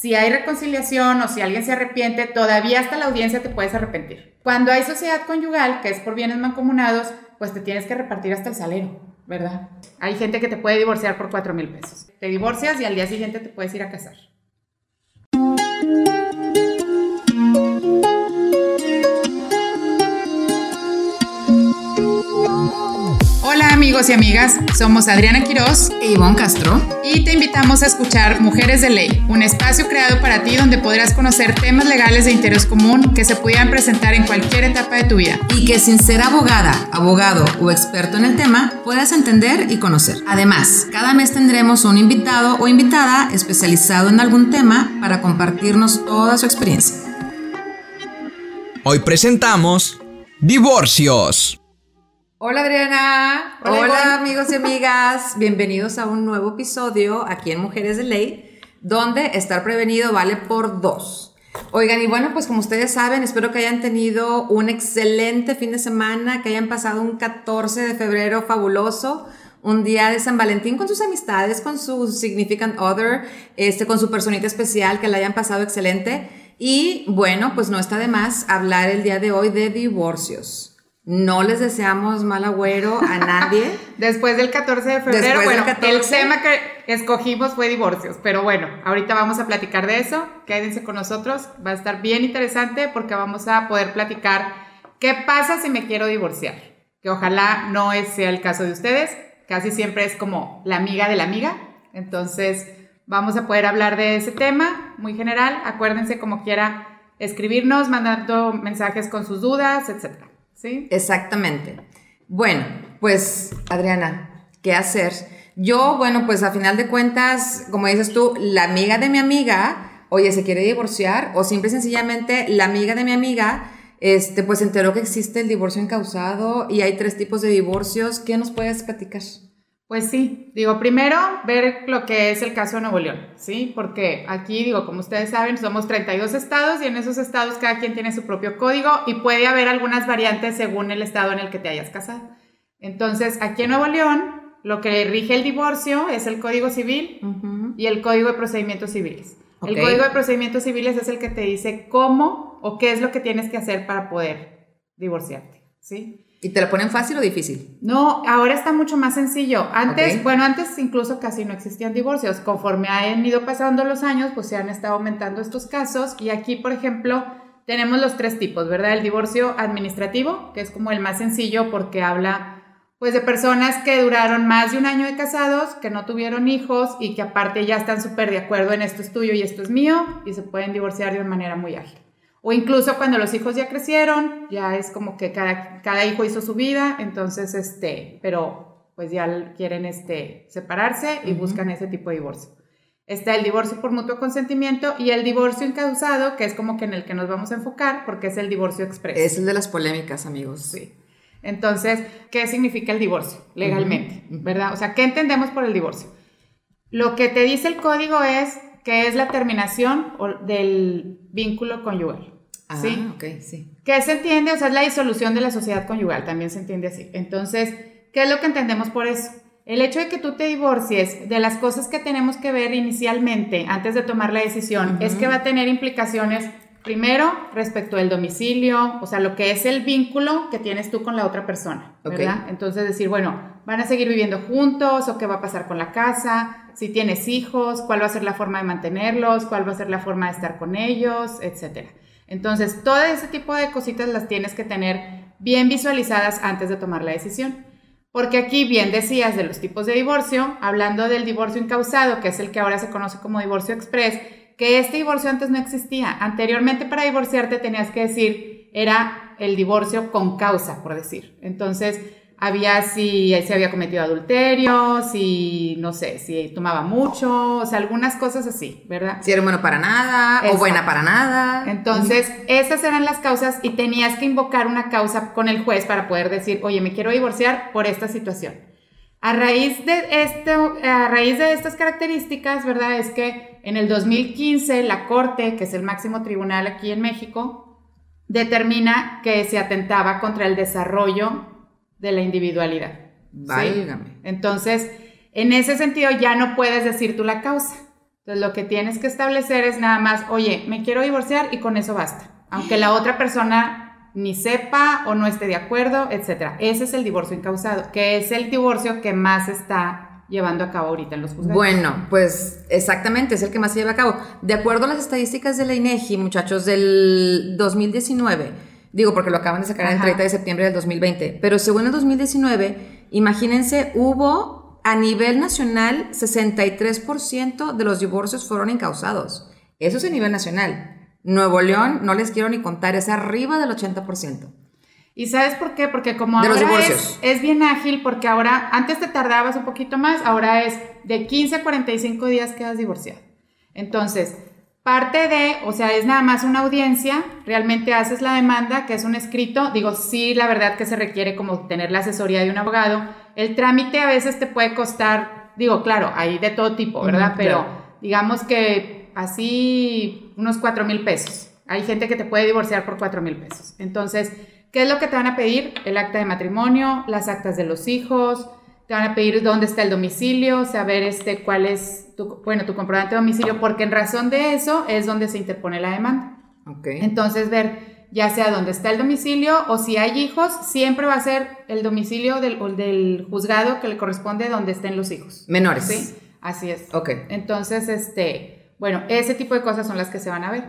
si hay reconciliación o si alguien se arrepiente, todavía hasta la audiencia te puedes arrepentir. Cuando hay sociedad conyugal, que es por bienes mancomunados, pues te tienes que repartir hasta el salero, ¿verdad? Hay gente que te puede divorciar por 4 mil pesos. Te divorcias y al día siguiente te puedes ir a casar. Amigos y amigas, somos Adriana Quiroz e Ivonne Castro y te invitamos a escuchar Mujeres de Ley, un espacio creado para ti donde podrás conocer temas legales de interés común que se pudieran presentar en cualquier etapa de tu vida. Y que sin ser abogada, abogado o experto en el tema, puedas entender y conocer. Además, cada mes tendremos un invitado o invitada especializado en algún tema para compartirnos toda su experiencia. Hoy presentamos Divorcios. Hola Adriana. Hola, amigos y amigas. Bienvenidos a un nuevo episodio aquí en Mujeres de Ley, donde estar prevenido vale por dos. Oigan, y bueno, pues como ustedes saben, espero que hayan tenido un excelente fin de semana, que hayan pasado un 14 de febrero fabuloso, un día de San Valentín con sus amistades, con su significant other, este, con su personita especial, que la hayan pasado excelente. Y bueno, pues no está de más hablar el día de hoy de divorcios. No les deseamos mal agüero a nadie. Después del 14 de febrero, bueno, el tema que escogimos fue divorcios, pero bueno, ahorita vamos a platicar de eso. Quédense con nosotros, va a estar bien interesante porque vamos a poder platicar qué pasa si me quiero divorciar. Que ojalá no sea el caso de ustedes, casi siempre es como la amiga de la amiga. Entonces, vamos a poder hablar de ese tema muy general. Acuérdense como quiera escribirnos, mandando mensajes con sus dudas, etcétera. ¿Sí? Exactamente. Bueno, pues Adriana, ¿qué hacer? Yo, bueno, pues a final de cuentas, como dices tú, la amiga de mi amiga, oye, se quiere divorciar, o simple y sencillamente la amiga de mi amiga, este, pues enteró que existe el divorcio encausado y hay tres tipos de divorcios. ¿Qué nos puedes platicar? Pues sí, digo, primero ver lo que es el caso de Nuevo León, ¿sí? Porque aquí, digo, como ustedes saben, somos 32 estados y en esos estados cada quien tiene su propio código y puede haber algunas variantes según el estado en el que te hayas casado. Entonces, aquí en Nuevo León, lo que rige el divorcio es el Código Civil y el Código de Procedimientos Civiles. El Código de Procedimientos Civiles es el que te dice cómo o qué es lo que tienes que hacer para poder divorciarte, ¿sí? ¿Y te lo ponen fácil o difícil? No, ahora está mucho más sencillo. Antes, bueno, antes incluso casi no existían divorcios. Conforme han ido pasando los años, pues se han estado aumentando estos casos. Y aquí, por ejemplo, tenemos los tres tipos, ¿verdad? El divorcio administrativo, que es como el más sencillo porque habla pues de personas que duraron más de un año de casados, que no tuvieron hijos y que aparte ya están súper de acuerdo en esto es tuyo y esto es mío y se pueden divorciar de una manera muy ágil. O incluso cuando los hijos ya crecieron, ya es como que cada, cada hijo hizo su vida, entonces, este, pero pues ya quieren este, separarse y buscan ese tipo de divorcio. Está el divorcio por mutuo consentimiento y el divorcio incausado, que es como que en el que nos vamos a enfocar, porque es el divorcio expreso. Es el de las polémicas, amigos. Sí. Entonces, ¿qué significa el divorcio legalmente? ¿Verdad? O sea, ¿qué entendemos por el divorcio? Lo que te dice el código es que es la terminación del vínculo conyugal. Ah, ¿sí? ok, sí. ¿Qué se entiende? O sea, es la disolución de la sociedad conyugal, también se entiende así. Entonces, ¿qué es lo que entendemos por eso? El hecho de que tú te divorcies de las cosas que tenemos que ver inicialmente, antes de tomar la decisión, es que va a tener implicaciones, primero, respecto del domicilio, o sea, lo que es el vínculo que tienes tú con la otra persona, ¿verdad? Entonces, decir, bueno, ¿van a seguir viviendo juntos o qué va a pasar con la casa? Si tienes hijos, ¿cuál va a ser la forma de mantenerlos? ¿Cuál va a ser la forma de estar con ellos? Etcétera. Entonces, todo ese tipo de cositas las tienes que tener bien visualizadas antes de tomar la decisión. Porque aquí bien decías de los tipos de divorcio, hablando del divorcio incausado, que es el que ahora se conoce como divorcio express, que este divorcio antes no existía. Anteriormente para divorciarte tenías que decir, era el divorcio con causa, por decir. Entonces, había si se había cometido adulterio, si, no sé, si tomaba mucho, o sea, algunas cosas así, ¿verdad? Si era bueno para nada o buena para nada. Entonces, esas eran las causas y tenías que invocar una causa con el juez para poder decir, oye, me quiero divorciar por esta situación. A raíz de, esto, a raíz de estas características, ¿verdad? Es que en el 2015 la Corte, que es el máximo tribunal aquí en México, determina que se atentaba contra el desarrollo de la individualidad. Válgame. Entonces, en ese sentido ya no puedes decir tú la causa. Entonces, lo que tienes que establecer es nada más, oye, me quiero divorciar y con eso basta. Aunque la otra persona ni sepa o no esté de acuerdo, etc. Ese es el divorcio incausado, que es el divorcio que más está llevando a cabo ahorita en los juzgados. Bueno, pues exactamente, es el que más se lleva a cabo. De acuerdo a las estadísticas de la INEGI, muchachos, del 2019, digo porque lo acaban de sacar el Ajá. 30 de septiembre del 2020, pero según el 2019, imagínense, hubo a nivel nacional 63% de los divorcios fueron incausados. Eso es a nivel nacional. Nuevo León, no les quiero ni contar, es arriba del 80%. ¿Y sabes por qué? Porque como De ahora es, bien ágil, porque ahora, antes te tardabas un poquito más, ahora es de 15 a 45 días quedas divorciado. Entonces, parte de, o sea, es nada más una audiencia, realmente haces la demanda, que es un escrito, digo, sí, la verdad que se requiere como tener la asesoría de un abogado. El trámite a veces te puede costar, digo, claro, hay de todo tipo, ¿verdad? Pero claro. digamos que así unos 4 mil pesos. Hay gente que te puede divorciar por 4 mil pesos. Entonces, ¿qué es lo que te van a pedir? El acta de matrimonio, las actas de los hijos, te van a pedir dónde está el domicilio, saber este, cuál es tu, bueno, tu comprobante de domicilio, porque en razón de eso es donde se interpone la demanda. Entonces, ver ya sea dónde está el domicilio o si hay hijos, siempre va a ser el domicilio del, del juzgado que le corresponde donde estén los hijos. Menores. ¿Sí? Así es. Ok. Entonces, este, bueno, ese tipo de cosas son las que se van a ver.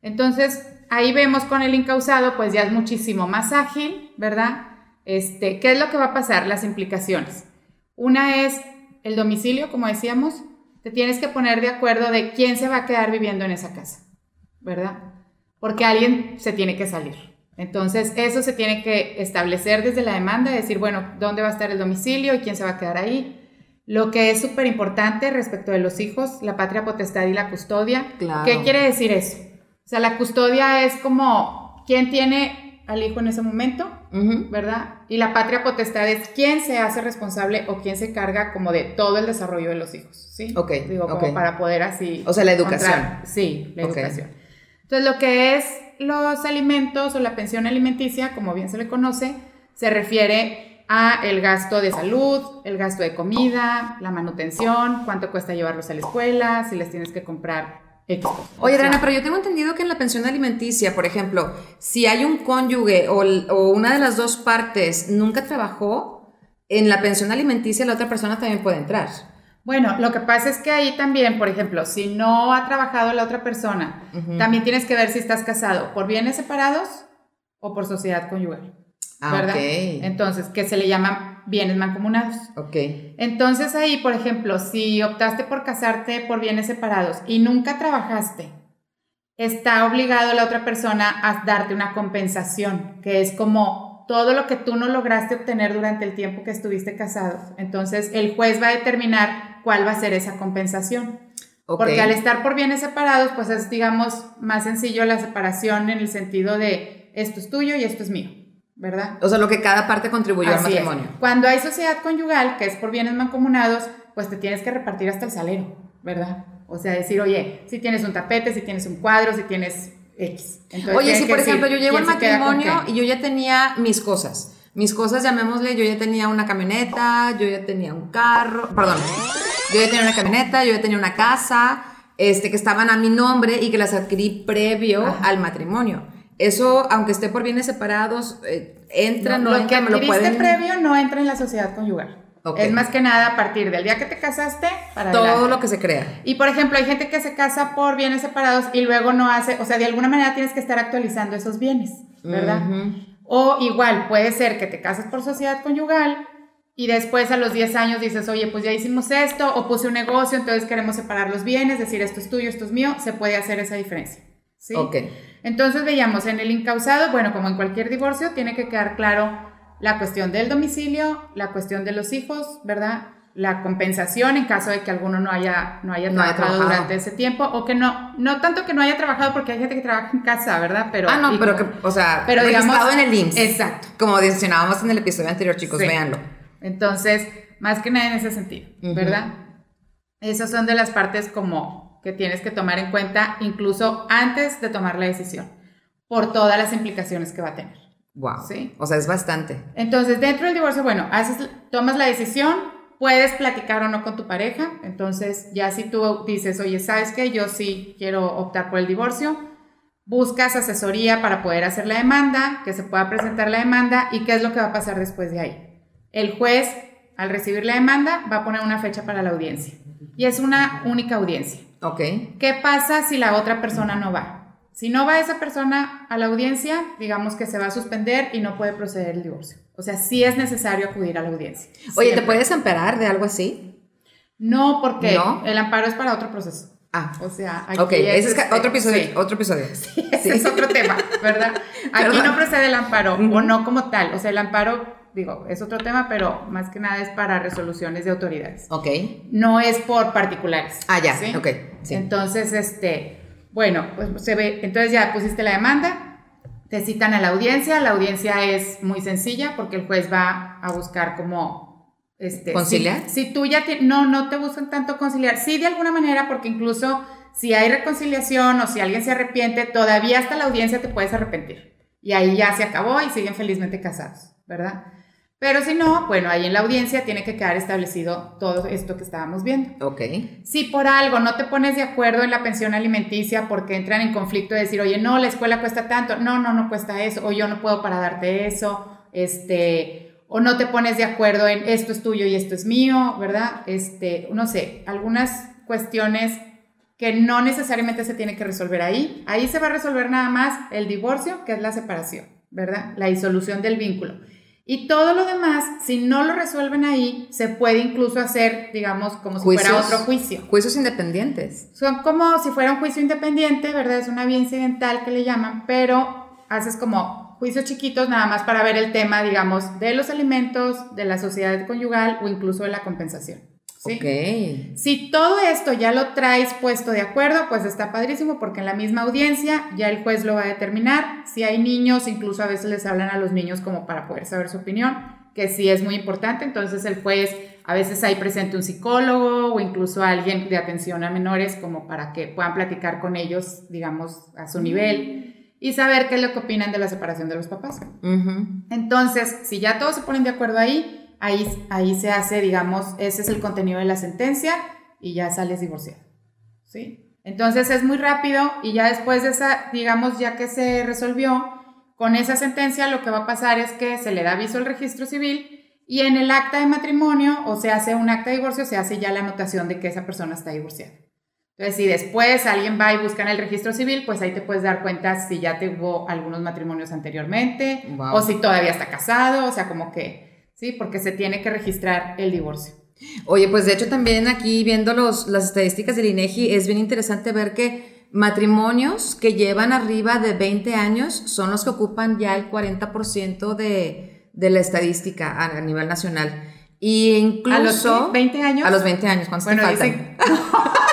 Entonces, ahí vemos con el incausado, pues ya es muchísimo más ágil, ¿verdad? Este, ¿qué es lo que va a pasar? Las implicaciones. Una es el domicilio, como decíamos, te tienes que poner de acuerdo de quién se va a quedar viviendo en esa casa, ¿verdad? Porque alguien se tiene que salir. Entonces, eso se tiene que establecer desde la demanda, decir, bueno, ¿dónde va a estar el domicilio y quién se va a quedar ahí? Lo que es súper importante respecto de los hijos, la patria potestad y la custodia. Claro. ¿Qué quiere decir eso? O sea, la custodia es como quién tiene al hijo en ese momento, ¿verdad? Y la patria potestad es quién se hace responsable o quién se carga como de todo el desarrollo de los hijos, ¿sí? Ok, Digo, como para poder así... O sea, la educación. Sí, la educación. Entonces, lo que es los alimentos o la pensión alimenticia, como bien se le conoce, se refiere a el gasto de salud, el gasto de comida, la manutención, cuánto cuesta llevarlos a la escuela, si les tienes que comprar Cosas. Oye, Adriana, pero yo tengo entendido que en la pensión alimenticia, por ejemplo, si hay un cónyuge o, o una de las dos partes nunca trabajó, en la pensión alimenticia la otra persona también puede entrar. Bueno, lo que pasa es que ahí también, por ejemplo, si no ha trabajado la otra persona, Ujú. también tienes que ver si estás casado por bienes separados o por sociedad conyugal. Ah, ¿Verdad? ok. Entonces, que se le llaman bienes mancomunados. Ok. Entonces ahí, por ejemplo, si optaste por casarte por bienes separados y nunca trabajaste, está obligado la otra persona a darte una compensación, que es como todo lo que tú no lograste obtener durante el tiempo que estuviste casado. Entonces el juez va a determinar cuál va a ser esa compensación. ok. Porque al estar por bienes separados, pues es, digamos, más sencillo la separación en el sentido de esto es tuyo y esto es mío, ¿verdad? O sea, lo que cada parte contribuyó al es. matrimonio. Cuando hay sociedad conyugal, que es por bienes mancomunados, pues te tienes que repartir hasta el salero, ¿verdad? O sea, decir, oye, si tienes un tapete, si tienes un cuadro, si tienes X. Entonces, Oye, si por decir ejemplo yo queda con matrimonio y yo ya tenía mis cosas. Mis cosas, llamémosle, yo ya tenía una camioneta, yo ya tenía un carro, perdón, yo ya tenía una camioneta, yo ya tenía una casa, este, que estaban a mi nombre y que las adquirí previo Ajá. al matrimonio. Eso, aunque esté por bienes separados, eh, entra, no, lo que entra, me lo pueden... previo no entra en la sociedad conyugal. Ok. Es más que nada a partir del día que te casaste para Todo adelante. lo que se crea. Y por ejemplo, hay gente que se casa por bienes separados y luego no hace, o sea, de alguna manera tienes que estar actualizando esos bienes, ¿verdad? O igual, puede ser que te casas por sociedad conyugal y después a los 10 años dices, oye, pues ya hicimos esto, o puse un negocio, entonces queremos separar los bienes, decir esto es tuyo, esto es mío, se puede hacer esa diferencia. ¿sí? Ok. Entonces veíamos en el incausado, bueno, como en cualquier divorcio, tiene que quedar claro la cuestión del domicilio, la cuestión de los hijos, ¿verdad? La compensación en caso de que alguno no haya, no haya No trabajado trabajado. durante ese tiempo, o que no, no tanto que no haya trabajado porque hay gente que trabaja en casa, ¿verdad? Pero, ah, no, pero como- que, o sea, pero digamos, en el IMSS. Exacto. Como mencionábamos en el episodio anterior, chicos, Sí. véanlo. Entonces, más que nada en ese sentido. ¿verdad? Esas son de las partes como que tienes que tomar en cuenta incluso antes de tomar la decisión, por todas las implicaciones que va a tener. Wow. Sí. O sea, es bastante. Entonces, dentro del divorcio, bueno, haces, tomas la decisión, puedes platicar o no con tu pareja. Entonces, ya si tú dices, oye, ¿sabes qué? Yo sí quiero optar por el divorcio, buscas asesoría para poder hacer la demanda, que se pueda presentar la demanda y qué es lo que va a pasar después de ahí. El juez, al recibir la demanda, va a poner una fecha para la audiencia. Y es una única audiencia. Ok. ¿Qué pasa si la otra persona no va? Si no va esa persona a la audiencia, digamos que se va a suspender y no puede proceder el divorcio. O sea, sí es necesario acudir a la audiencia. Oye, ¿te puedes amparar de algo así? No, porque ¿No? el amparo es para otro proceso. Ah, O sea, aquí ok, ese es este, otro episodio. sí. Otro episodio. Ese es otro tema, ¿verdad? Aquí no procede el amparo, o no como tal. O sea, el amparo, digo, es otro tema, pero más que nada es para resoluciones de autoridades. Ok. No es por particulares. Ah, ya, ¿sí? ok, sí. Entonces, este, bueno, pues se ve, entonces ya pusiste la demanda, te citan a la audiencia, la audiencia es muy sencilla porque el juez va a buscar como... Este, ¿Conciliar? Si, si tú ya te- no, no te buscan tanto conciliar, sí de alguna manera porque incluso si hay reconciliación o si alguien se arrepiente, todavía hasta la audiencia te puedes arrepentir. Y ahí ya se acabó y siguen felizmente casados, ¿verdad? Pero si no, bueno, ahí en la audiencia tiene que quedar establecido todo esto que estábamos viendo. Ok. Si por algo no te pones de acuerdo en la pensión alimenticia porque entran en conflicto de decir, oye, no, la escuela cuesta tanto, no, no, no cuesta eso, o yo no puedo para darte eso, este, o no te pones de acuerdo en esto es tuyo y esto es mío, ¿verdad? Este, no sé, algunas cuestiones que no necesariamente se tiene que resolver ahí. Ahí se va a resolver nada más el divorcio, que es la separación, ¿verdad? La disolución del vínculo. Y todo lo demás, si no lo resuelven ahí, se puede incluso hacer, digamos, como si fuera otro juicio. Juicios independientes. Son como si fuera un juicio independiente, ¿verdad? Es una vía incidental que le llaman, pero haces como juicios chiquitos nada más para ver el tema, digamos, de los alimentos, de la sociedad conyugal o incluso de la compensación. ¿Sí? Ok. Si todo esto ya lo traes puesto de acuerdo, pues está padrísimo porque en la misma audiencia ya el juez lo va a determinar. Si hay niños, incluso a veces les hablan a los niños como para poder saber su opinión, que sí es muy importante. Entonces el juez, a veces hay presente un psicólogo o incluso alguien de atención a menores como para que puedan platicar con ellos, digamos, a su nivel y saber qué es lo que opinan de la separación de los papás. Entonces, si ya todos se ponen de acuerdo ahí, ahí, ahí se hace, digamos, ese es el contenido de la sentencia y ya sales divorciado. ¿Sí? Entonces es muy rápido y ya después de esa, digamos, ya que se resolvió, con esa sentencia lo que va a pasar es que se le da aviso al registro civil y en el acta de matrimonio o se hace un acta de divorcio, se hace ya la anotación de que esa persona está divorciada. Entonces, si después alguien va y busca en el registro civil, pues ahí te puedes dar cuenta si ya tuvo algunos matrimonios anteriormente Wow. o si todavía está casado, o sea, como que, sí, porque se tiene que registrar el divorcio. Oye, pues de hecho también aquí viendo los, las estadísticas del INEGI es bien interesante ver que matrimonios que llevan arriba de 20 años son los que ocupan ya el 40% de, de la estadística a, a nivel nacional. Y incluso... ¿A los qué? 20 años? A los 20 años, ¿cuántos Bueno, te faltan? dicen-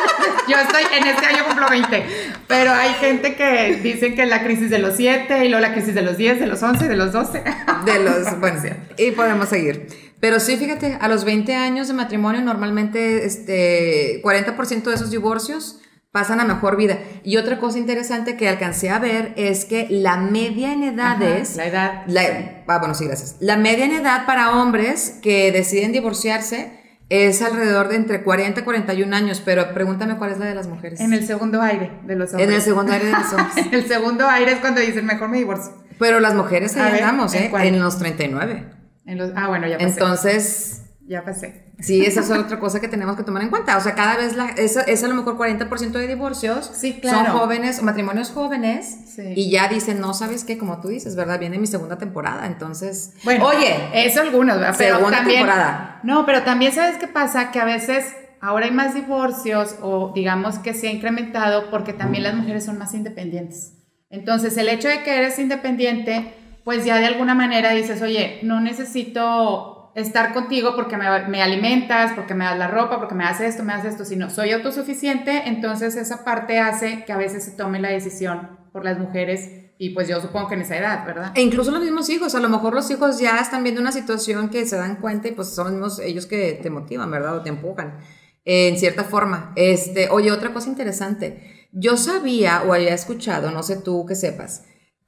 Yo estoy, en este año cumplo 20, pero hay gente que dicen que la crisis de los 7 y luego la crisis de los 10, de los 11, de los 12. De los, bueno, y podemos seguir. Pero sí, fíjate, a los 20 años de matrimonio normalmente este, 40% de esos divorcios pasan a mejor vida. Y otra cosa interesante que alcancé a ver es que la media en edades... Ajá, la edad. la- ah, bueno, sí, gracias. La media en edad para hombres que deciden divorciarse es alrededor de entre 40 y 41 años, pero pregúntame cuál es la de las mujeres. En el segundo aire de los hombres. En el segundo aire de los hombres. En el segundo aire es cuando dicen, mejor me divorcio. Pero las mujeres ahí andamos, ¿en ¿eh? cuál? En los 39. En los, ah, bueno, ya pasé. Entonces, ya pasé. Sí, esa es otra cosa que tenemos que tomar en cuenta. O sea, cada vez la, es, es a lo mejor 40% de divorcios. Sí, claro. Son jóvenes, matrimonios jóvenes. Sí. Y ya dicen, no, ¿sabes qué? Como tú dices, ¿verdad? Viene mi segunda temporada. Entonces, Bueno, oye, eso algunos, ¿verdad? pero segunda también, temporada. No, pero también sabes qué pasa, que a veces ahora hay más divorcios o digamos que se ha incrementado porque también las mujeres son más independientes. Entonces, el hecho de que eres independiente, pues ya de alguna manera dices, oye, no necesito estar contigo porque me, me alimentas, porque me das la ropa, porque me das esto, me das esto, sino soy autosuficiente, entonces esa parte hace que a veces se tome la decisión por las mujeres y pues yo supongo que en esa edad, ¿verdad? E incluso los mismos hijos, a lo mejor los hijos ya están viendo una situación que se dan cuenta y pues son ellos que te motivan, ¿verdad? O te empujan, eh, en cierta forma. Este, oye, otra cosa interesante. Yo sabía o había escuchado, no sé tú que sepas,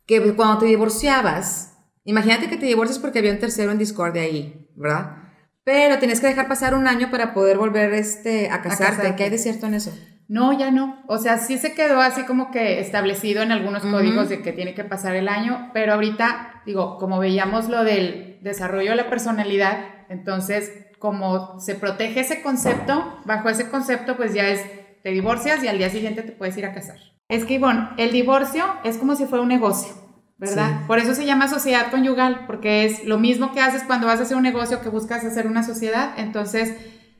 que cuando te divorciabas, imagínate que te divorcias porque había un tercero en discordia ahí, ¿verdad? pero tienes que dejar pasar un año para poder volver este, a, casarte. ¿Qué hay de cierto en eso? No, ya no. O sea, sí se quedó así como que establecido en algunos códigos de que tiene que pasar el año, pero ahorita, digo, como veíamos lo del desarrollo de la personalidad, entonces, como se protege ese concepto, bajo ese concepto, pues ya es, te divorcias y al día siguiente te puedes ir a casar. Es que, Ivonne, el divorcio es como si fuera un negocio. ¿Verdad? Por eso se llama sociedad conyugal, porque es lo mismo que haces cuando vas a hacer un negocio que buscas hacer una sociedad. Entonces,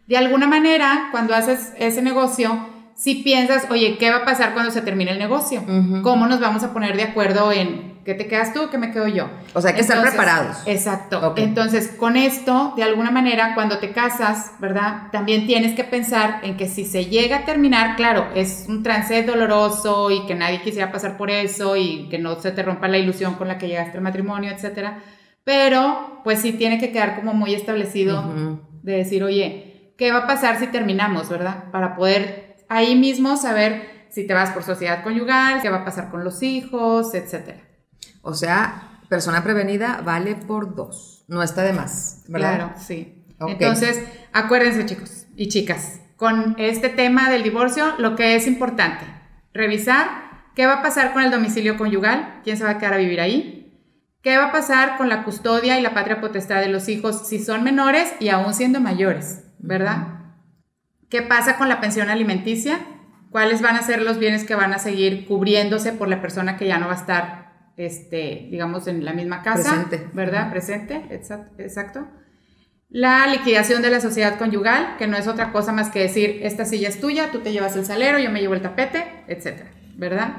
de alguna manera, cuando haces ese negocio, si piensas, oye, ¿qué va a pasar cuando se termine el negocio? ¿Cómo nos vamos a poner de acuerdo en qué te quedas tú, qué me quedo yo? O sea, hay que estar preparados. Exacto. Entonces, con esto, de alguna manera, cuando te casas, ¿verdad? También tienes que pensar en que si se llega a terminar, claro, es un trance doloroso y que nadie quisiera pasar por eso y que no se te rompa la ilusión con la que llegaste al matrimonio, etcétera. Pero, pues sí tiene que quedar como muy establecido de decir, oye, ¿qué va a pasar si terminamos, verdad? Para poder ahí mismo saber si te vas por sociedad conyugal, qué va a pasar con los hijos, etc. O sea, persona prevenida vale por dos, no está de más, ¿verdad? Claro, sí. Entonces, acuérdense chicos y chicas, con este tema del divorcio, lo que es importante, revisar qué va a pasar con el domicilio conyugal, quién se va a quedar a vivir ahí, qué va a pasar con la custodia y la patria potestad de los hijos si son menores y aún siendo mayores, ¿verdad? ¿Qué pasa con la pensión alimenticia? ¿Cuáles van a ser los bienes que van a seguir cubriéndose por la persona que ya no va a estar, este, digamos, en la misma casa? Presente. ¿Verdad? Presente, exacto. La liquidación de la sociedad conyugal, que no es otra cosa más que decir, esta silla es tuya, tú te llevas el salero, yo me llevo el tapete, etcétera, ¿verdad?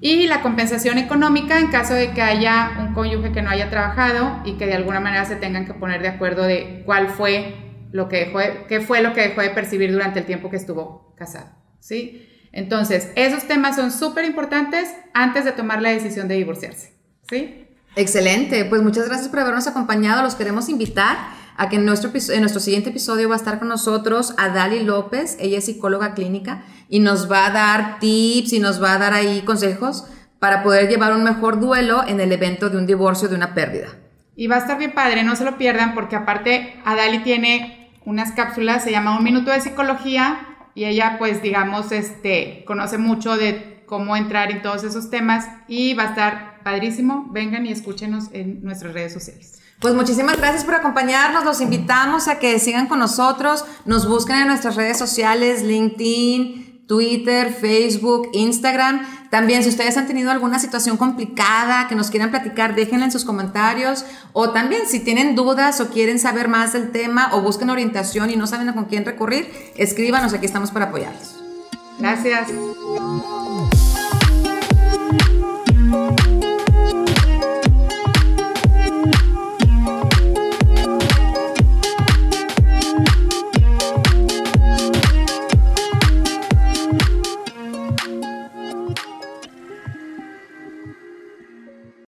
Y la compensación económica en caso de que haya un cónyuge que no haya trabajado y que de alguna manera se tengan que poner de acuerdo de cuál fue lo que dejó qué fue lo que dejó de percibir durante el tiempo que estuvo casado, ¿sí? Entonces, esos temas son súper importantes antes de tomar la decisión de divorciarse, ¿sí? Excelente, pues muchas gracias por habernos acompañado. Los queremos invitar a que en nuestro, en nuestro siguiente episodio va a estar con nosotros Adali López, ella es psicóloga clínica y nos va a dar tips y nos va a dar ahí consejos para poder llevar un mejor duelo en el evento de un divorcio, de una pérdida. Y va a estar bien padre, no se lo pierdan porque aparte Adali tiene unas cápsulas, se llama Un Minuto de Psicología, y ella pues digamos, este, conoce mucho de cómo entrar en todos esos temas y va a estar padrísimo. Vengan y escúchenos en nuestras redes sociales. Pues muchísimas gracias por acompañarnos. Los invitamos a que sigan con nosotros. Nos busquen en nuestras redes sociales, LinkedIn, Twitter, Facebook, Instagram. También si ustedes han tenido alguna situación complicada que nos quieran platicar, déjenla en sus comentarios. O también si tienen dudas o quieren saber más del tema o busquen orientación y no saben con quién recurrir, escríbanos, aquí estamos para apoyarlos. Gracias.